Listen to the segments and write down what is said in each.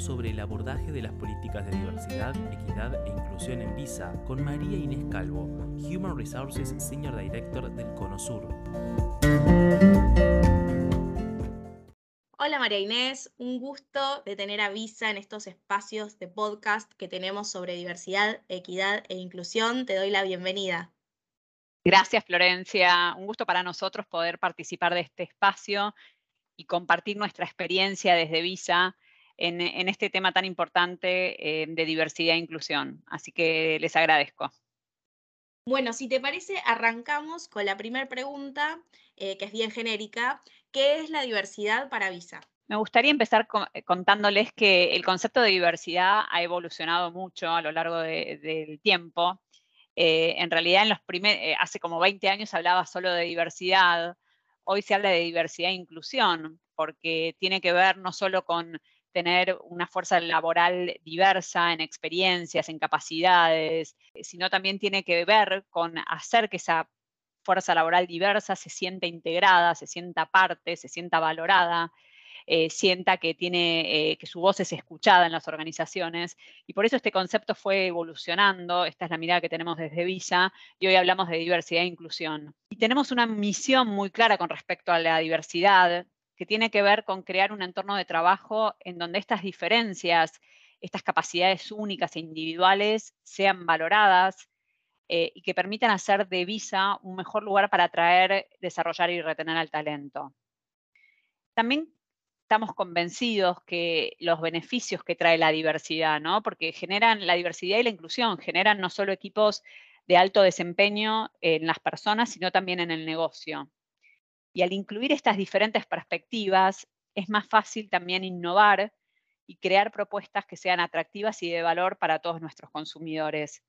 Hablamos sobre el abordaje de las políticas de diversidad, equidad e inclusión en Visa con María Inés Calvo, Human Resources Senior Director del Cono Sur. Hola María Inés, un gusto de tener a Visa en estos espacios de podcast que tenemos sobre diversidad, equidad e inclusión. Te doy la bienvenida. Gracias Florencia, un gusto para nosotros poder participar de este espacio y compartir nuestra experiencia desde Visa en, este tema tan importante eh, de diversidad e inclusión. Así que les agradezco. Bueno, si te parece, arrancamos con la primera pregunta, eh, que es bien genérica. ¿Qué es la diversidad para Visa? Me gustaría empezar eh, contándoles que el concepto de diversidad ha evolucionado mucho a lo largo del tiempo. Eh, en realidad, en los hace como 20 años hablaba solo de diversidad. Hoy se habla de diversidad e inclusión, porque tiene que ver no solo con tener una fuerza laboral diversa en experiencias, en capacidades, eh, sino también tiene que ver con hacer que esa fuerza laboral diversa se sienta integrada, se sienta parte, se sienta valorada, eh, sienta que, tiene, eh, que su voz es escuchada en las organizaciones. Y por eso este concepto fue evolucionando, esta es la mirada que tenemos desde Visa, y hoy hablamos de diversidad e inclusión. Y tenemos una misión muy clara con respecto a la diversidad, que tiene que ver con crear un entorno de trabajo en donde estas diferencias, estas capacidades únicas e individuales sean valoradas eh, y que permitan hacer de Visa un mejor lugar para atraer, desarrollar y retener al talento. También estamos convencidos que los beneficios que trae la diversidad, ¿no? Porque generan la diversidad y la inclusión, generan no solo equipos de alto desempeño en las personas, sino también en el negocio. Y al incluir estas diferentes perspectivas, es más fácil también innovar y crear propuestas que sean atractivas y de valor para todos nuestros consumidores.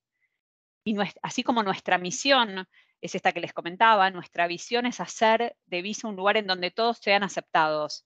Y así como nuestra misión es esta que les comentaba, nuestra visión es hacer de Visa un lugar en donde todos sean aceptados.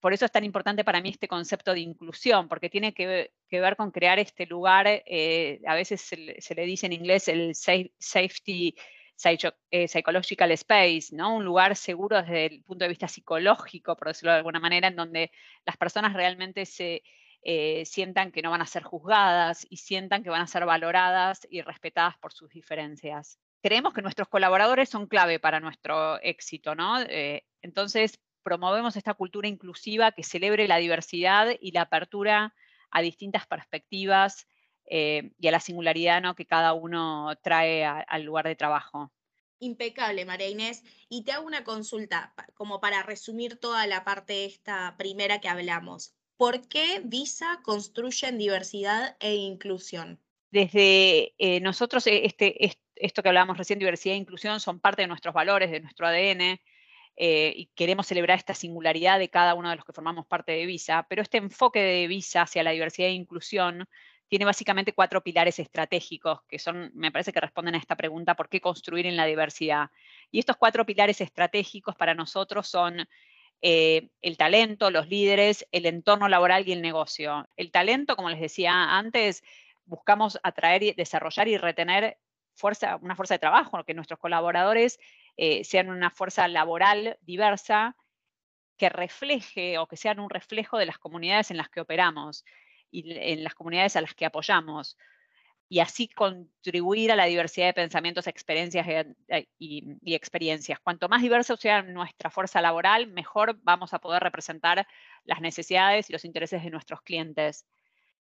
Por eso es tan importante para mí este concepto de inclusión, porque tiene que, ver con crear este lugar, eh, a veces se, le dice en inglés el safety psychological space, ¿no? Un lugar seguro desde el punto de vista psicológico, por decirlo de alguna manera, en donde las personas realmente se eh, sientan que no van a ser juzgadas y sientan que van a ser valoradas y respetadas por sus diferencias. Creemos que nuestros colaboradores son clave para nuestro éxito, ¿no? Eh, entonces, promovemos esta cultura inclusiva que celebre la diversidad y la apertura a distintas perspectivas eh, y a la singularidad ¿no? que cada uno trae al lugar de trabajo. Impecable, María Inés. Y te hago una consulta, como para resumir toda la parte esta primera que hablamos. ¿Por qué Visa construye en diversidad e inclusión? Desde eh, nosotros, eh, este, esto que hablábamos recién, diversidad e inclusión, son parte de nuestros valores, de nuestro ADN, y queremos celebrar esta singularidad de cada uno de los que formamos parte de Visa, pero este enfoque de Visa hacia la diversidad e inclusión tiene básicamente cuatro pilares estratégicos que son, me parece que responden a esta pregunta, ¿por qué construir en la diversidad? Y estos cuatro pilares estratégicos para nosotros son eh, el talento, los líderes, el entorno laboral y el negocio. El talento, como les decía antes, buscamos atraer, desarrollar y retener fuerza, una fuerza de trabajo, que nuestros colaboradores eh, sean una fuerza laboral diversa que refleje o que sean un reflejo de las comunidades en las que operamos y en las comunidades a las que apoyamos y así contribuir a la diversidad de pensamientos, experiencias eh, y, experiencias. Cuanto más diversa sea nuestra fuerza laboral, mejor vamos a poder representar las necesidades y los intereses de nuestros clientes.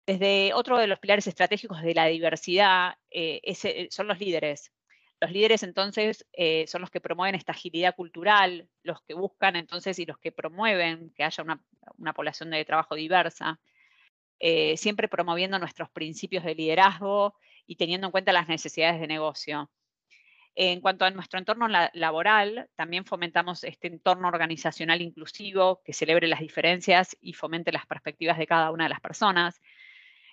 Desde otro de los pilares estratégicos de la diversidad eh, eh, son los líderes. Los líderes entonces son los que promueven esta agilidad cultural, los que buscan entonces y los que promueven que haya una población de trabajo diversa. Eh, siempre promoviendo nuestros principios de liderazgo y teniendo en cuenta las necesidades de negocio. En cuanto a nuestro entorno laboral, también fomentamos este entorno organizacional inclusivo que celebre las diferencias y fomente las perspectivas de cada una de las personas.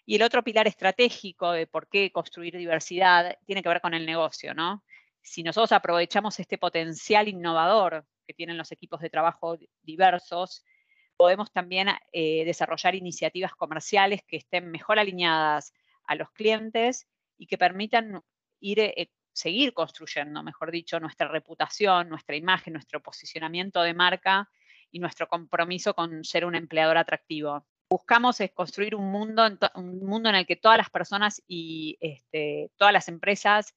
Y el otro pilar estratégico de por qué construir diversidad tiene que ver con el negocio, ¿no? Si nosotros aprovechamos este potencial innovador que tienen los equipos de trabajo diversos, podemos también eh, desarrollar iniciativas comerciales que estén mejor alineadas a los clientes y que permitan ir, eh, seguir construyendo, mejor dicho, nuestra reputación, nuestra imagen, nuestro posicionamiento de marca y nuestro compromiso con ser un empleador atractivo. buscamos es construir un mundo, un mundo en el que todas las personas y este, todas las empresas,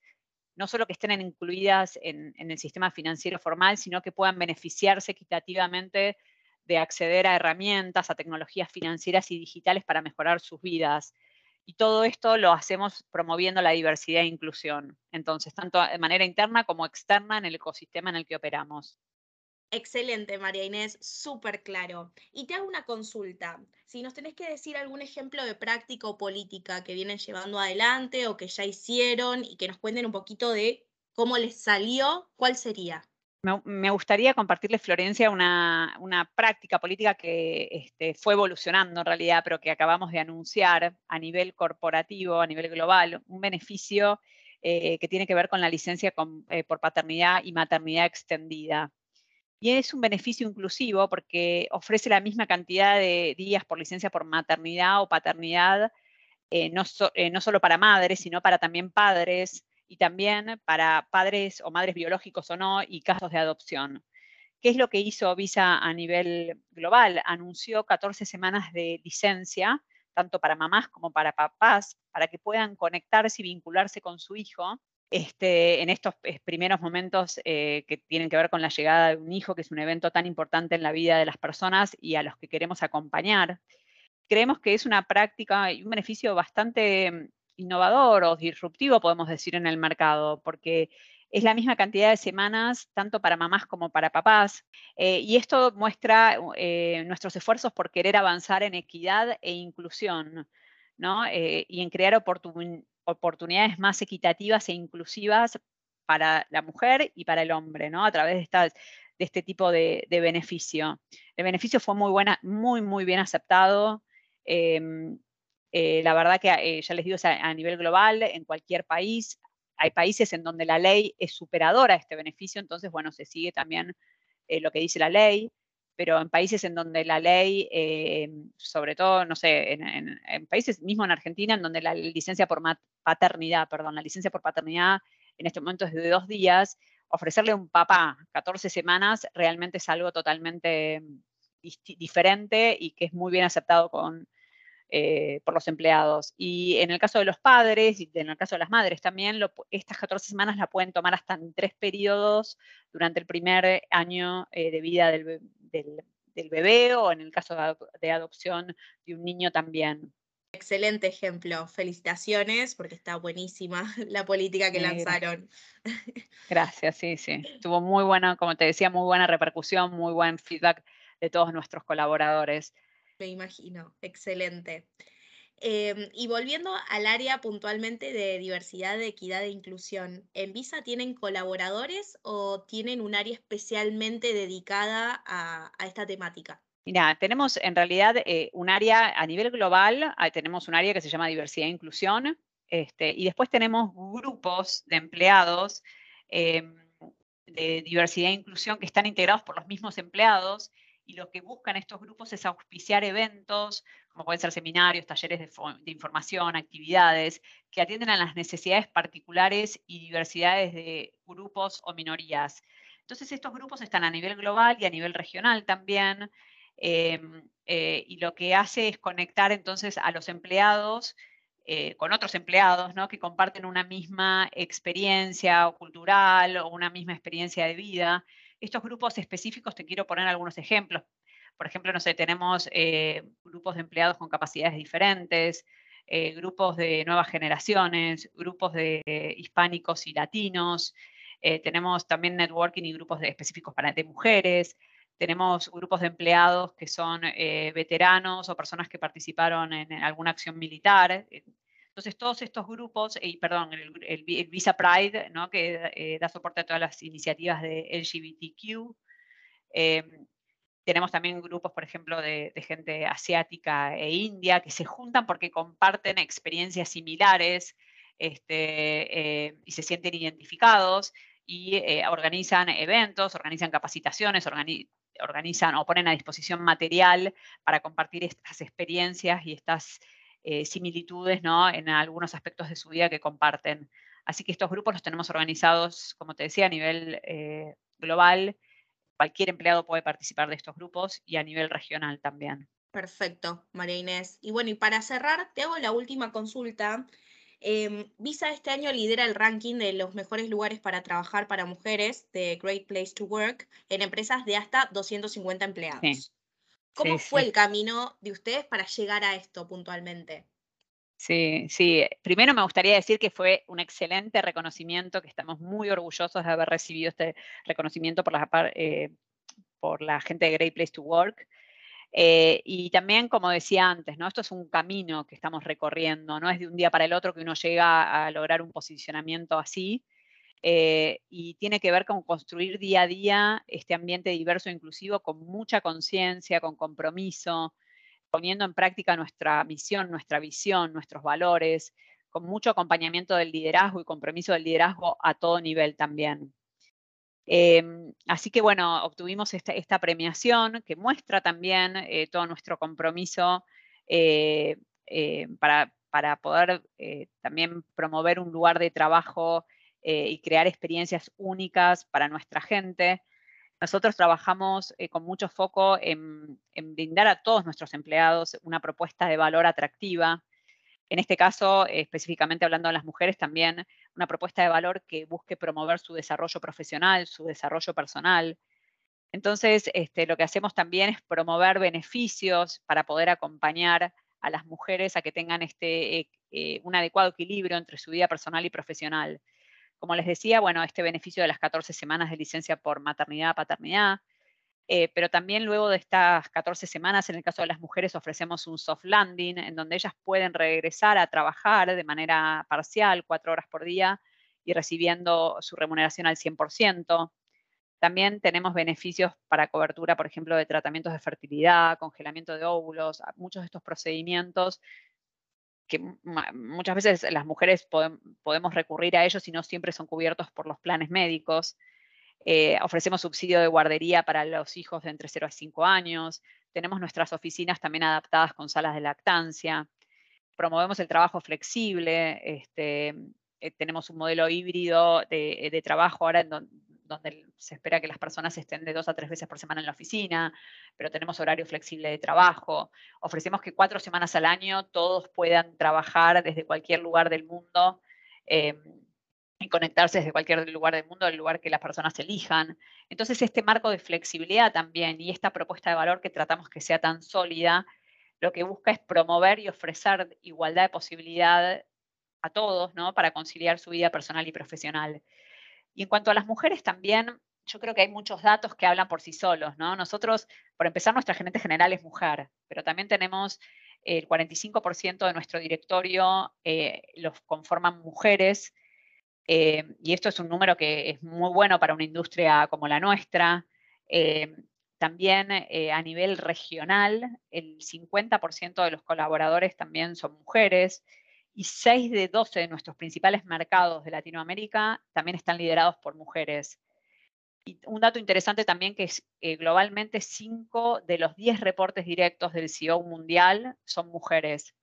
no solo que estén incluidas en, el sistema financiero formal, sino que puedan beneficiarse equitativamente de acceder a herramientas, a tecnologías financieras y digitales para mejorar sus vidas. Y todo esto lo hacemos promoviendo la diversidad e inclusión. Entonces, tanto de manera interna como externa en el ecosistema en el que operamos. Excelente, María Inés, súper claro. Y te hago una consulta. Si nos tenés que decir algún ejemplo de práctica o política que vienen llevando adelante o que ya hicieron y que nos cuenten un poquito de cómo les salió, ¿cuál sería? Me, gustaría compartirles, Florencia, una, práctica política que este, fue evolucionando en realidad, pero que acabamos de anunciar a nivel corporativo, a nivel global, un beneficio eh, que tiene que ver con la licencia eh, por paternidad y maternidad extendida. Y es un beneficio inclusivo porque ofrece la misma cantidad de días por licencia por maternidad o paternidad, eh, no, no solo para madres, sino para también padres, y también para padres o madres biológicos o no y casos de adopción. ¿Qué es lo que hizo Visa a nivel global? Anunció 14 semanas de licencia, tanto para mamás como para papás, para que puedan conectarse y vincularse con su hijo este, en estos eh, primeros momentos eh, que tienen que ver con la llegada de un hijo, que es un evento tan importante en la vida de las personas y a los que queremos acompañar. Creemos que es una práctica y un beneficio bastante innovador o disruptivo, podemos decir, en el mercado, porque es la misma cantidad de semanas, tanto para mamás como para papás. Eh, y esto muestra eh, nuestros esfuerzos por querer avanzar en equidad e inclusión, ¿no? Eh, y en crear oportunidades más equitativas e inclusivas para la mujer y para el hombre, ¿no? A través de, de este tipo de, de, beneficio. El beneficio fue muy, buena, muy, muy bien aceptado. Eh, la verdad que eh, ya les digo, a, nivel global, en cualquier país, hay países en donde la ley es superadora a este beneficio, entonces, bueno, se sigue también eh, lo que dice la ley, pero en países en donde la ley, sobre todo, no sé, en, países mismo en Argentina, en donde la licencia por paternidad, perdón, la licencia por paternidad en este momento es de dos días, ofrecerle a un papá 14 semanas realmente es algo totalmente mm, diferente y que es muy bien aceptado con, eh, por los empleados. Y en el caso de los padres y en el caso de las madres también, estas 14 semanas la pueden tomar hasta en tres periodos durante el primer año eh, de vida del, bebé o en el caso de, adopción de un niño también. Excelente ejemplo. Felicitaciones porque está buenísima la política que lanzaron. Gracias, sí, sí. Tuvo muy buena, como te decía, muy buena repercusión, muy buen feedback de todos nuestros colaboradores. Me imagino, excelente. Em, y volviendo al área puntualmente de diversidad, de equidad e inclusión, ¿en Visa tienen colaboradores o tienen un área especialmente dedicada a, esta temática? Mira, tenemos en realidad eh, un área a nivel global, ah, tenemos un área que se llama diversidad e inclusión, este, y después tenemos grupos de empleados em, de diversidad e inclusión que están integrados por los mismos empleados y lo que buscan estos grupos es auspiciar eventos, como pueden ser seminarios, talleres de, información, actividades, que atienden a las necesidades particulares y diversidades de grupos o minorías. Entonces, estos grupos están a nivel global y a nivel regional también, em, eh, y lo que hace es conectar entonces a los empleados eh, con otros empleados ¿no? que comparten una misma experiencia cultural o una misma experiencia de vida estos grupos específicos, te quiero poner algunos ejemplos. Por ejemplo, no sé, tenemos eh, grupos de empleados con capacidades diferentes, eh, grupos de nuevas generaciones, grupos de hispánicos y latinos, eh, tenemos también networking y grupos específicos para de mujeres, tenemos grupos de empleados que son veteranos o personas que participaron en, alguna acción militar. Entonces, todos estos grupos, y perdón, el, Visa Pride, que eh, da soporte a todas las iniciativas de LGBTQ. Em, tenemos también grupos, por ejemplo, de, gente asiática e india que se juntan porque comparten experiencias similares este, eh, y se sienten identificados y eh, organizan eventos, organizan capacitaciones, organizan o ponen a disposición material para compartir estas experiencias y estas eh, similitudes ¿no? en algunos aspectos de su vida que comparten. Así que estos grupos los tenemos organizados, como te decía, a nivel eh, global. Cualquier empleado puede participar de estos grupos y a nivel regional también. Perfecto, María Inés. Y bueno, y para cerrar, te hago la última consulta. Em, Visa este año lidera el ranking de los mejores lugares para trabajar para mujeres de Great Place to Work en empresas de hasta 250 empleados. ¿Cómo fue el camino de ustedes para llegar a esto puntualmente? Sí, sí. Primero me gustaría decir que fue un excelente reconocimiento, que estamos muy orgullosos de haber recibido este reconocimiento por la, eh, por la gente de Great Place to Work. Eh, y también, como decía antes, ¿no? esto es un camino que estamos recorriendo, no es de un día para el otro que uno llega a lograr un posicionamiento así, eh, y tiene que ver con construir día a día este ambiente diverso e inclusivo con mucha conciencia, con compromiso, poniendo en práctica nuestra misión, nuestra visión, nuestros valores, con mucho acompañamiento del liderazgo y compromiso del liderazgo a todo nivel también. Em, así que bueno, obtuvimos esta, premiación que muestra también eh, todo nuestro compromiso eh, para, para, poder también promover un lugar de trabajo y crear experiencias únicas para nuestra gente. Nosotros trabajamos con mucho foco en, en, brindar a todos nuestros empleados una propuesta de valor atractiva. En este caso, específicamente hablando de las mujeres, también una propuesta de valor que busque promover su desarrollo profesional, su desarrollo personal. Entonces, este, lo que hacemos también es promover beneficios para poder acompañar a las mujeres a que tengan este, eh, eh, un adecuado equilibrio entre su vida personal y profesional. Como les decía, bueno, este beneficio de las 14 semanas de licencia por maternidad, paternidad, eh, pero también luego de estas 14 semanas, en el caso de las mujeres, ofrecemos un soft landing en donde ellas pueden regresar a trabajar de manera parcial, cuatro horas por día, y recibiendo su remuneración al 100%. También tenemos beneficios para cobertura, por ejemplo, de tratamientos de fertilidad, congelamiento de óvulos, muchos de estos procedimientos que muchas veces las mujeres podemos recurrir a ellos y no siempre son cubiertos por los planes médicos. Eh, ofrecemos subsidio de guardería para los hijos de entre 0 a 5 años. Tenemos nuestras oficinas también adaptadas con salas de lactancia. Promovemos el trabajo flexible. Este, eh, tenemos un modelo híbrido de, trabajo ahora en donde se espera que las personas estén de dos a tres veces por semana en la oficina, pero tenemos horario flexible de trabajo. Ofrecemos que cuatro semanas al año todos puedan trabajar desde cualquier lugar del mundo. Eh, y conectarse desde cualquier lugar del mundo, el lugar que las personas elijan. Entonces, este marco de flexibilidad también y esta propuesta de valor que tratamos que sea tan sólida, lo que busca es promover y ofrecer igualdad de posibilidad a todos, ¿no? Para conciliar su vida personal y profesional. Y en cuanto a las mujeres también, yo creo que hay muchos datos que hablan por sí solos, ¿no? Nosotros, por empezar, nuestra gerente general es mujer, pero también tenemos el 45% de nuestro directorio eh, los conforman mujeres eh, y esto es un número que es muy bueno para una industria como la nuestra. Eh, también eh, a nivel regional, el 50% de los colaboradores también son mujeres y 6 de 12 de nuestros principales mercados de Latinoamérica también están liderados por mujeres. Y un dato interesante también que es globalmente 5 de los 10 reportes directos del CEO mundial son mujeres.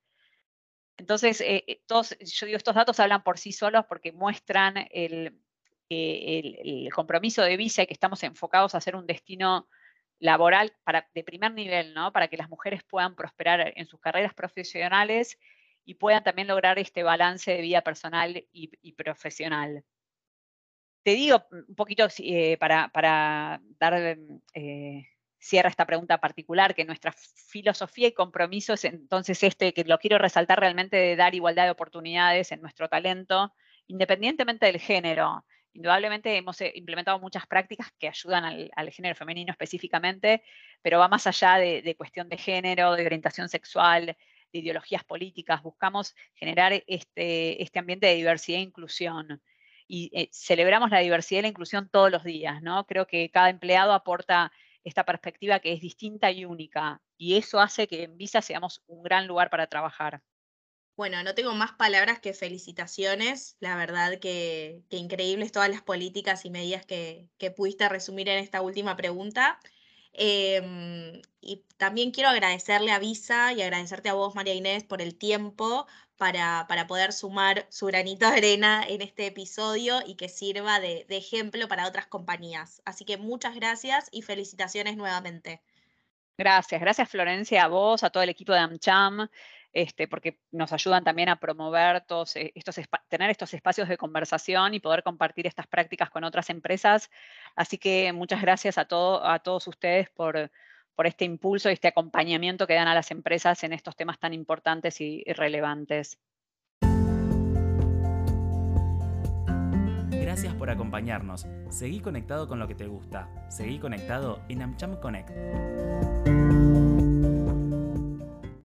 Entonces, eh, eh, yo digo, estos datos hablan por sí solos porque muestran el, eh, compromiso de Visa y que estamos enfocados a hacer un destino laboral de primer nivel, ¿no? Para que las mujeres puedan prosperar en sus carreras profesionales y puedan también lograr este balance de vida personal y, profesional. Te digo un poquito para, para, dar cierra esta pregunta particular, que nuestra filosofía y compromiso es entonces este, que lo quiero resaltar realmente, de dar igualdad de oportunidades en nuestro talento, independientemente del género. Indudablemente hemos eh, implementado muchas prácticas que ayudan al, género femenino específicamente, pero va más allá de, cuestión de género, de orientación sexual, de ideologías políticas. Buscamos generar este, este ambiente de diversidad e inclusión. Y eh, celebramos la diversidad y la inclusión todos los días, ¿no? Creo que cada empleado aporta esta perspectiva que es distinta y única. Y eso hace que en Visa seamos un gran lugar para trabajar. Bueno, no tengo más palabras que felicitaciones. La verdad que, increíbles todas las políticas y medidas que, que pudiste resumir en esta última pregunta. Em, y también quiero agradecerle a Visa y agradecerte a vos, María Inés, por el tiempo para, para poder sumar su granito de arena en este episodio y que sirva de, ejemplo para otras compañías. Así que muchas gracias y felicitaciones nuevamente. Gracias, gracias Florencia, a vos, a todo el equipo de AmCham, este, porque nos ayudan también a promover todos eh, estos, tener estos espacios de conversación y poder compartir estas prácticas con otras empresas. Así que muchas gracias a, a todos ustedes por, por este impulso y este acompañamiento que dan a las empresas en estos temas tan importantes y, relevantes. Gracias por acompañarnos. Seguí conectado con lo que te gusta. Seguí conectado en AmCham Connect.